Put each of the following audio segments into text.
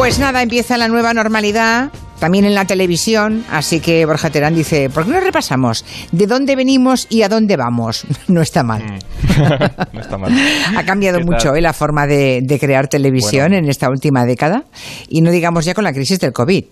Pues nada, empieza la nueva normalidad también en la televisión, así que Borja Terán dice, ¿por qué no repasamos de dónde venimos y a dónde vamos? No está mal. Mm. no está mal. ha cambiado ¿Qué mucho eh, la forma de, de crear televisión Bueno. en esta última década y no digamos ya con la crisis del COVID.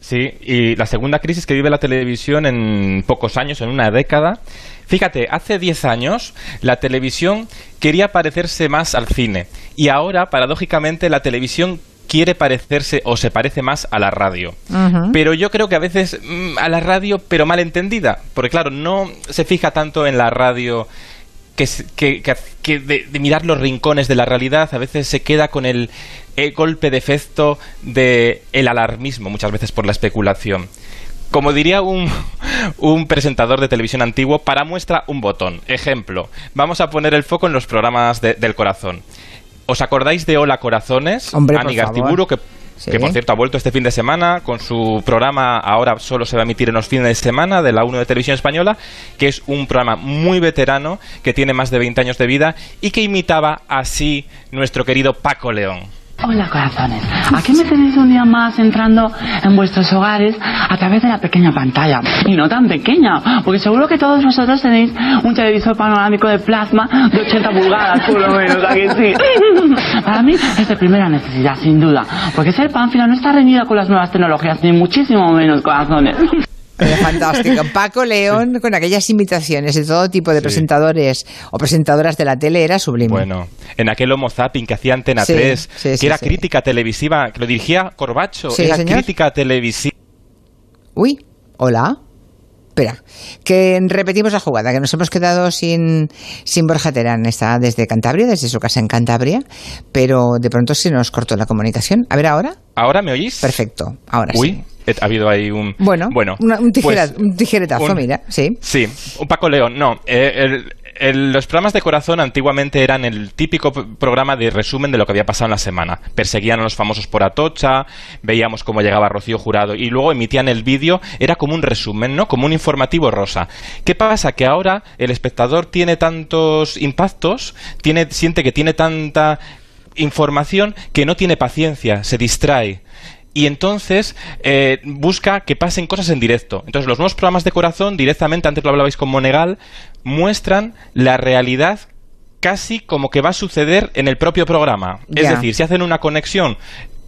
Sí, y la segunda crisis que vive la televisión en pocos años, en una década. Fíjate, hace 10 años la televisión quería parecerse más al cine y ahora, paradójicamente, la televisión quiere parecerse o se parece más a la radio. Pero yo creo que a veces mm, a la radio, pero mal entendida. Porque claro, no se fija tanto en la radio que, de, de mirar los rincones de la realidad, a veces se queda con el, el golpe de efecto de el alarmismo, muchas veces por la especulación. Como diría un, un presentador de televisión antiguo, para muestra un botón. Ejemplo, vamos a poner el foco en los programas de- del corazón. ¿Os acordáis de Hola Corazones? Hombre, favor. Gartiburu, que, Sí. que por cierto ha vuelto este fin de semana con su programa, ahora solo se va a emitir en los fines de semana, de la 1 de Televisión Española, que es un programa muy veterano, que tiene más de 20 años de vida y que imitaba así nuestro querido Paco León. Hola corazones, aquí me tenéis un día más entrando en vuestros hogares a través de la pequeña pantalla. Y no tan pequeña, porque seguro que todos vosotros tenéis un televisor panorámico de plasma de 80 pulgadas, por lo menos, ¿a que sí? Para mí es de primera necesidad, sin duda, porque ser pánfila no está reñida con las nuevas tecnologías, ni muchísimo menos corazones. Pero fantástico. Paco León con aquellas imitaciones de todo tipo de Sí. presentadores o presentadoras de la tele era sublime. Bueno, en aquel Homo Zapping que hacía Antena Sí, 3, sí, que era crítica televisiva, que lo dirigía Corbacho, era señor. crítica televisiva. Uy, hola. Espera, que repetimos la jugada, que nos hemos quedado sin, sin Borja Terán. Está desde Cantabria, desde su casa en Cantabria, pero de pronto se nos cortó la comunicación. A ver ahora. ¿Ahora me oís? Perfecto, ahora Uy, sí. Ha habido ahí un... Bueno, bueno una- un, tijera- pues, un tijeretazo, un- mira, sí. Sí, un Paco León. No, eh, el- el- los programas de corazón antiguamente eran el típico programa de resumen de lo que había pasado en la semana. Perseguían a los famosos por Atocha, veíamos cómo llegaba Rocío Jurado y luego emitían el vídeo. Era como un resumen, ¿no? Como un informativo rosa. ¿Qué pasa? Que ahora el espectador tiene tantos impactos, tiene, siente que tiene tanta información que no tiene paciencia, se distrae. Y entonces eh, busca que pasen cosas en directo. Entonces los nuevos programas de corazón directamente, antes lo hablabais con Monegal, muestran la realidad casi como que va a suceder en el propio programa. Es decir, si hacen una conexión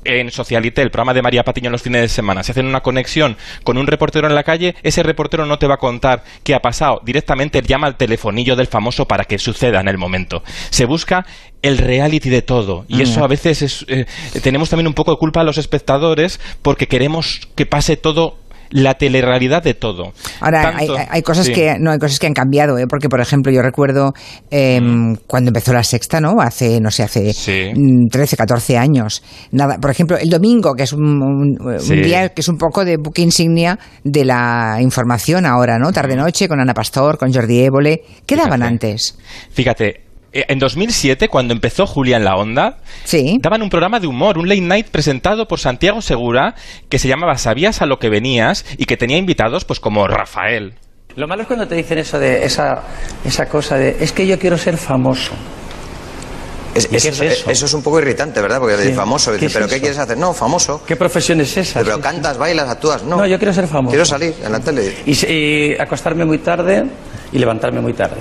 en Socialité, el programa de María Patiño en los fines de semana, si hacen una conexión con un reportero en la calle, ese reportero no te va a contar qué ha pasado. Directamente llama al telefonillo del famoso para que suceda en el momento. Se busca el reality de todo. Y eso a veces es, eh, tenemos también un poco de culpa a los espectadores porque queremos que pase todo la telerrealidad de todo. Ahora Tanto- hay, hay cosas sí. que no hay cosas que han cambiado, ¿eh? porque por ejemplo yo recuerdo eh, cuando empezó la sexta, ¿no? Hace no sé, hace Mm. Sí. mm, 13, 14 años. Nada, por ejemplo el domingo que es un, un- día que es un poco de buque insignia de la información ahora, ¿no? Tarde noche con Ana Pastor, con Jordi Évole. ¿Qué daban antes? Fíjate, en 2007, cuando empezó Julia en la Onda, Sí. daban un programa de humor, un late night presentado por Santiago Segura, que se llamaba Sabías a lo que venías y que tenía invitados pues como Rafael. Lo malo es cuando te dicen eso de esa, esa cosa de es que yo quiero ser famoso. Es- ¿Y qué eso, es eso? eso es un poco irritante, ¿verdad? Porque Sí. famoso, ¿Qué dice, es ¿pero eso? qué quieres hacer? No, famoso. ¿Qué profesión es esa? Pero Sí, cantas, bailas, actúas. No, No, yo quiero ser famoso. Quiero salir en la tele. Y, se- y acostarme muy tarde y levantarme muy tarde.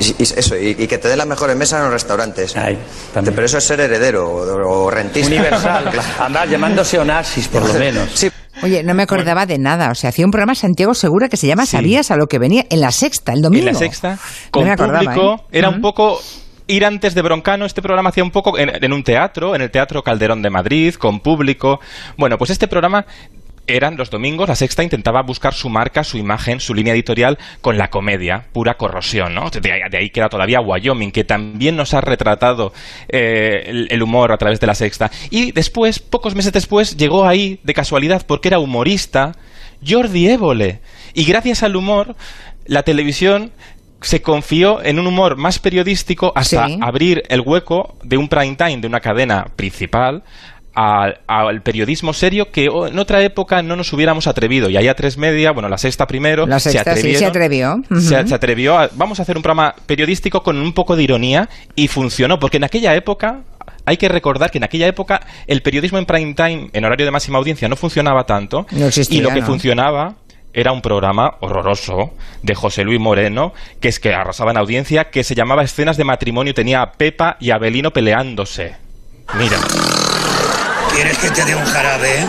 Y, y eso, y, y que te den las mejores mesas en los restaurantes. Ay, también. Pero eso es ser heredero o, o rentista. Universal. Andar llamándose Onassis, por lo menos. Sí, Oye, no me acordaba de nada. O sea, hacía un programa Santiago Segura que se llama Sí. ¿Sabías a lo que venía? En la sexta, el domingo. En la sexta, No con me acordaba, público, ¿eh? era un poco ir antes de Broncano, este programa hacía un poco en, en un teatro, en el Teatro Calderón de Madrid, con público. Bueno, pues este programa eran los domingos, la sexta intentaba buscar su marca, su imagen, su línea editorial con la comedia, pura corrosión, ¿no? De ahí, de ahí queda todavía Wyoming, que también nos ha retratado eh, el, el humor a través de la sexta. Y después, pocos meses después, llegó ahí, de casualidad, porque era humorista, Jordi Évole. Y gracias al humor, la televisión se confió en un humor más periodístico hasta Sí. abrir el hueco de un prime time de una cadena principal al, periodismo serio que o- en otra época no nos hubiéramos atrevido. Y ahí a tres media, bueno, la sexta primero, La Sexta, sí, se atrevió. se, se atrevió a, vamos a hacer un programa periodístico con un poco de ironía y funcionó, porque en aquella época hay que recordar que en aquella época el periodismo en prime time, en horario de máxima audiencia, no funcionaba tanto. No existía, y lo que ¿no? funcionaba era un programa horroroso de José Luis Moreno, que es que arrasaba en audiencia, que se llamaba Escenas de matrimonio, tenía a Pepa y a Abelino peleándose. Mira. ¿Quieres que te dé un jarabe?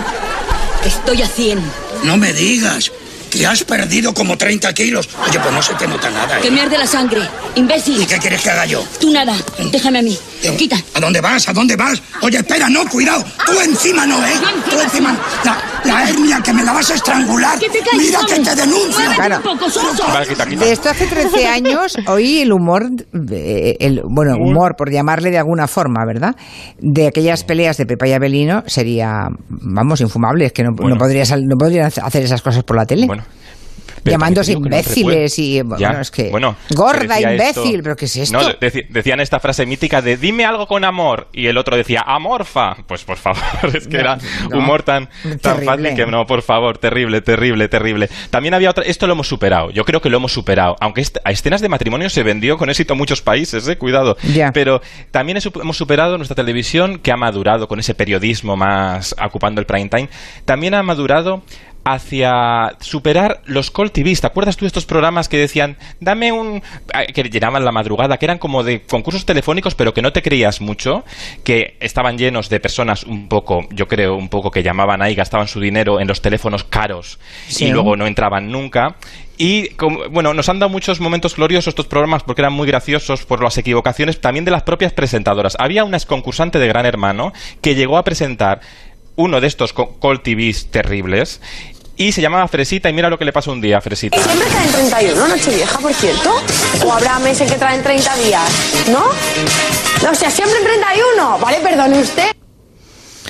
Estoy a 100. No me digas que has perdido como 30 kilos. Oye, pues no se te nota nada. ¿eh? Que me arde la sangre. Imbécil. ¿Y qué quieres que haga yo? Tú nada. Déjame a mí. Quita. ¿A dónde vas? ¿A dónde vas? Oye, espera, no, cuidado. Tú encima no, ¿eh? Tú encima. La, la hernia, que me la vas a estrangular. Que te calles, Mira que te denuncio. Claro. un poco, soso. Vale, quita, quita. De esto hace 13 años, hoy el humor, eh, el, bueno, humor, por llamarle de alguna forma, ¿verdad? De aquellas peleas de Pepa y Abelino sería, vamos, infumable, es que no, Bueno. no, podría sal- no podrían hacer esas cosas por la tele. Bueno. Pero Llamándose no imbéciles y, bueno, Ya, es que- bueno, gorda, imbécil, esto- pero ¿qué es esto? No, decían esta frase mítica de dime algo con amor y el otro decía amorfa. Pues por favor, es que No, era humor tan, tan fácil que no, por favor, terrible, terrible, terrible. También había otra, esto lo hemos superado, yo creo que lo hemos superado, aunque est- a escenas de matrimonio se vendió con éxito a muchos países, eh, cuidado. Ya. Pero también hemos superado nuestra televisión que ha madurado con ese periodismo más ocupando el prime time. También ha madurado hacia superar los call TVs. ¿Te acuerdas tú de estos programas que decían, dame un... ah, que llenaban la madrugada, que eran como de concursos telefónicos, pero que no te creías mucho, que estaban llenos de personas un poco, yo creo, un poco que llamaban ahí, gastaban su dinero en los teléfonos caros Sí. y luego no entraban nunca. Y bueno, nos han dado muchos momentos gloriosos estos programas porque eran muy graciosos por las equivocaciones también de las propias presentadoras. Había una exconcursante de Gran Hermano que llegó a presentar uno de estos call TVs terribles y se llamaba Fresita y mira lo que le pasó un día a Fresita. ¿Y siempre traen 31, Nochevieja, por cierto? ¿O habrá meses que traen 30 días? ¿No? No, o sea, siempre en 31. Vale, perdone usted.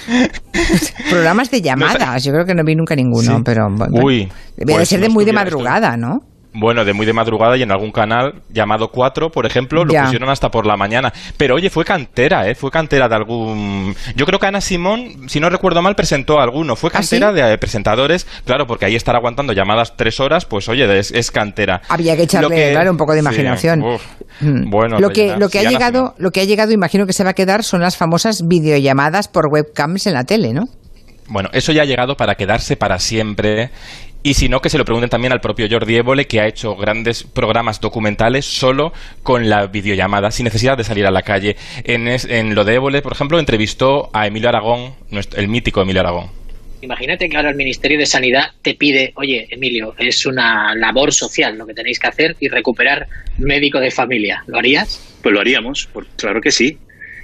Programas de llamadas, yo creo que no vi nunca ninguno, Sí. pero bueno, Uy, debía de pues ser de no muy de madrugada, ¿no? Bueno, de muy de madrugada y en algún canal llamado 4, por ejemplo, lo Ya. pusieron hasta por la mañana. Pero oye, fue cantera, ¿eh? Fue cantera de algún... Yo creo que Ana Simón, si no recuerdo mal, presentó alguno. Fue ¿Ah, sí? cantera de eh, presentadores, claro, porque ahí estar aguantando llamadas tres horas, pues oye, es, es cantera. Había que echarle, Lo claro, un poco de imaginación. Mm. bueno, lo que, rellenar. lo que Sí, ha Ana llegado, Simón. lo que ha llegado, imagino que se va a quedar son las famosas videollamadas por webcams en la tele, ¿no? Bueno, eso ya ha llegado para quedarse para siempre. Y si no, que se lo pregunten también al propio Jordi Évole, que ha hecho grandes programas documentales solo con la videollamada, sin necesidad de salir a la calle. En, es- en lo de Évole, por ejemplo, entrevistó a Emilio Aragón, nuestro- el mítico Emilio Aragón. Imagínate que ahora el Ministerio de Sanidad te pide, oye, Emilio, es una labor social lo que tenéis que hacer y recuperar médico de familia. ¿Lo harías? Pues lo haríamos, por- claro que sí.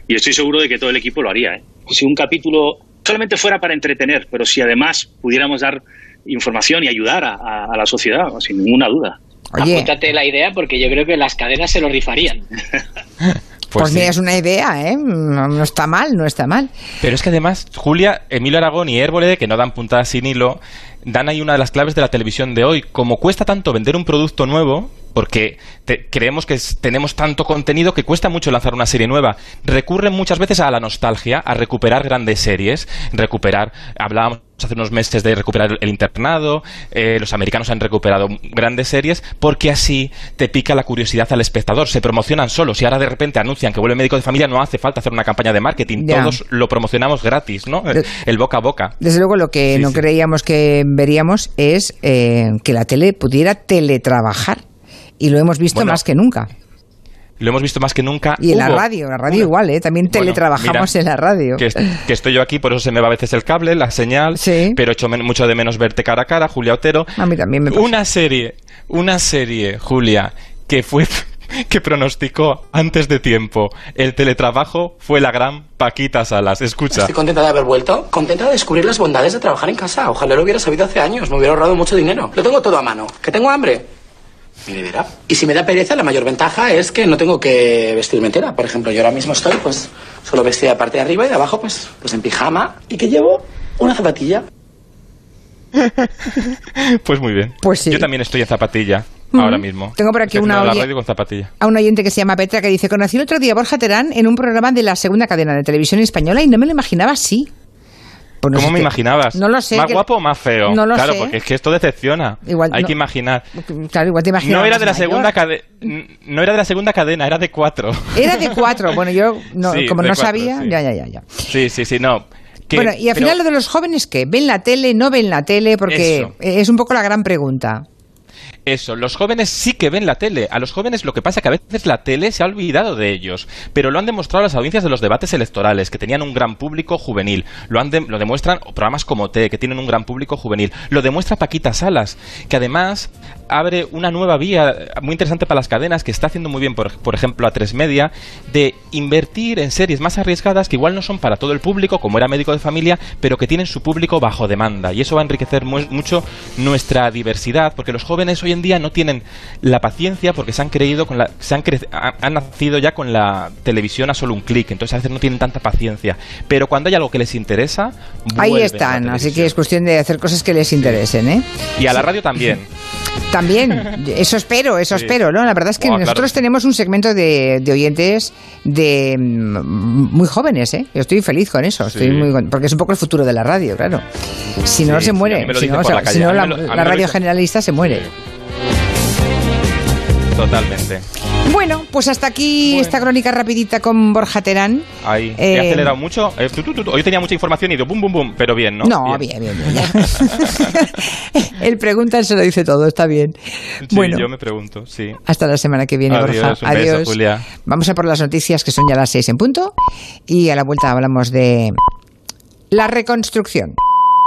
Y estoy seguro de que todo el equipo lo haría. ¿eh? Si un capítulo solamente fuera para entretener, pero si además pudiéramos dar información y ayudar a, a- a la sociedad, sin ninguna duda. Oye, Apúntate la idea porque yo creo que las cadenas se lo rifarían. pues, sí. mira, es una idea, ¿eh? No, no está mal, no está mal. Pero es que además, Julia, Emilio Aragón y Évole, que no dan puntadas sin hilo, dan ahí una de las claves de la televisión de hoy. Como cuesta tanto vender un producto nuevo, porque te- creemos que es- tenemos tanto contenido que cuesta mucho lanzar una serie nueva, recurren muchas veces a la nostalgia, a recuperar grandes series, recuperar, hablábamos hace unos meses de recuperar el internado, eh, los americanos han recuperado grandes series, porque así te pica la curiosidad al espectador, se promocionan solos y ahora de repente anuncian que vuelve médico de familia, no hace falta hacer una campaña de marketing, Ya. todos lo promocionamos gratis, ¿no? El boca a boca. Desde luego lo que Sí, no sí. creíamos que veríamos es eh, que la tele pudiera teletrabajar. Y lo hemos visto Bueno, más que nunca. Lo hemos visto más que nunca. Y en la radio, la radio una- igual, ¿eh? También Bueno, teletrabajamos mira, en la radio. Que, est- que estoy yo aquí, por eso se me va a veces el cable, la señal, Sí. pero echo mucho de menos verte cara a cara, Julia Otero. A mí también me pasa. Una serie, una serie, Julia, que fue que pronosticó antes de tiempo el teletrabajo fue la gran Paquita Salas. Escucha. Estoy contenta de haber vuelto, contenta de descubrir las bondades de trabajar en casa. Ojalá lo hubiera sabido hace años, me hubiera ahorrado mucho dinero. Lo tengo todo a mano. ¿Que tengo hambre? Mi nevera. Y si me da pereza, la mayor ventaja es que no tengo que vestirme entera. Por ejemplo, yo ahora mismo estoy, pues, solo vestida de parte de arriba y de abajo, pues, pues en pijama. Y que llevo una zapatilla. Pues muy bien. Pues sí. Yo también estoy en zapatilla ahora mismo. Tengo por aquí Estoy una haciendo la oye- radio con zapatilla. A un oyente que se llama Petra que dice, conocí el otro día a Borja Terán en un programa de la segunda cadena de televisión española y no me lo imaginaba así. Pues no ¿Cómo me imaginabas? No lo sé, ¿Más que- guapo o más feo? No lo claro, sé. porque es que esto decepciona. Igual Hay no- que imaginar. Claro, igual te imaginas. No era de la segunda cadena. No era de la segunda cadena, era de cuatro. Era de cuatro. Bueno, yo no- Sí, como no cuatro, sabía, sí. ya, ya, ya, ya. Sí, sí, sí, no. Que- bueno, y al pero- final lo de los jóvenes, ¿qué? ¿Ven la tele? ¿No ven la tele? Porque Eso. es un poco la gran pregunta. Eso, los jóvenes sí que ven la tele. A los jóvenes lo que pasa es que a veces la tele se ha olvidado de ellos, pero lo han demostrado las audiencias de los debates electorales, que tenían un gran público juvenil. Lo, han lo demuestran programas como T, que tienen un gran público juvenil. Lo demuestra Paquita Salas, que además abre una nueva vía muy interesante para las cadenas, que está haciendo muy bien, por, por ejemplo, a Tres Media, de invertir en series más arriesgadas que igual no son para todo el público, como era médico de familia, pero que tienen su público bajo demanda. Y eso va a enriquecer mu- mucho nuestra diversidad, porque los jóvenes hoy en día no tienen la paciencia porque se han creído con la, se han, han nacido ya con la televisión a solo un clic, entonces a veces no tienen tanta paciencia. Pero cuando hay algo que les interesa, Ahí están, así que es cuestión de hacer cosas que les interesen, ¿eh? Y a la radio también. También, eso espero, eso Sí. espero, ¿no? La verdad es que nosotros tenemos un segmento de, de oyentes de mm, muy jóvenes, ¿eh? Yo estoy feliz con eso, estoy Sí. muy con- porque es un poco el futuro de la radio, claro. Si no Sí, se muere, si no, o la sea, si no radio generalista se muere. Totalmente. Bueno, pues hasta aquí esta crónica rapidita con Borja Terán. Ahí. Eh, He acelerado mucho. Eh. Hoy tenía mucha información y ido bum, bum, bum. Pero bien, ¿no? No, bien, bien, bien. ya. Él pregunta, él se lo dice todo, está bien. Sí, bueno, yo me pregunto, sí. hasta la semana que viene, Adiós, Borja. un beso, Julia. Vamos a por las noticias que son ya las seis en punto y a la vuelta hablamos de la reconstrucción.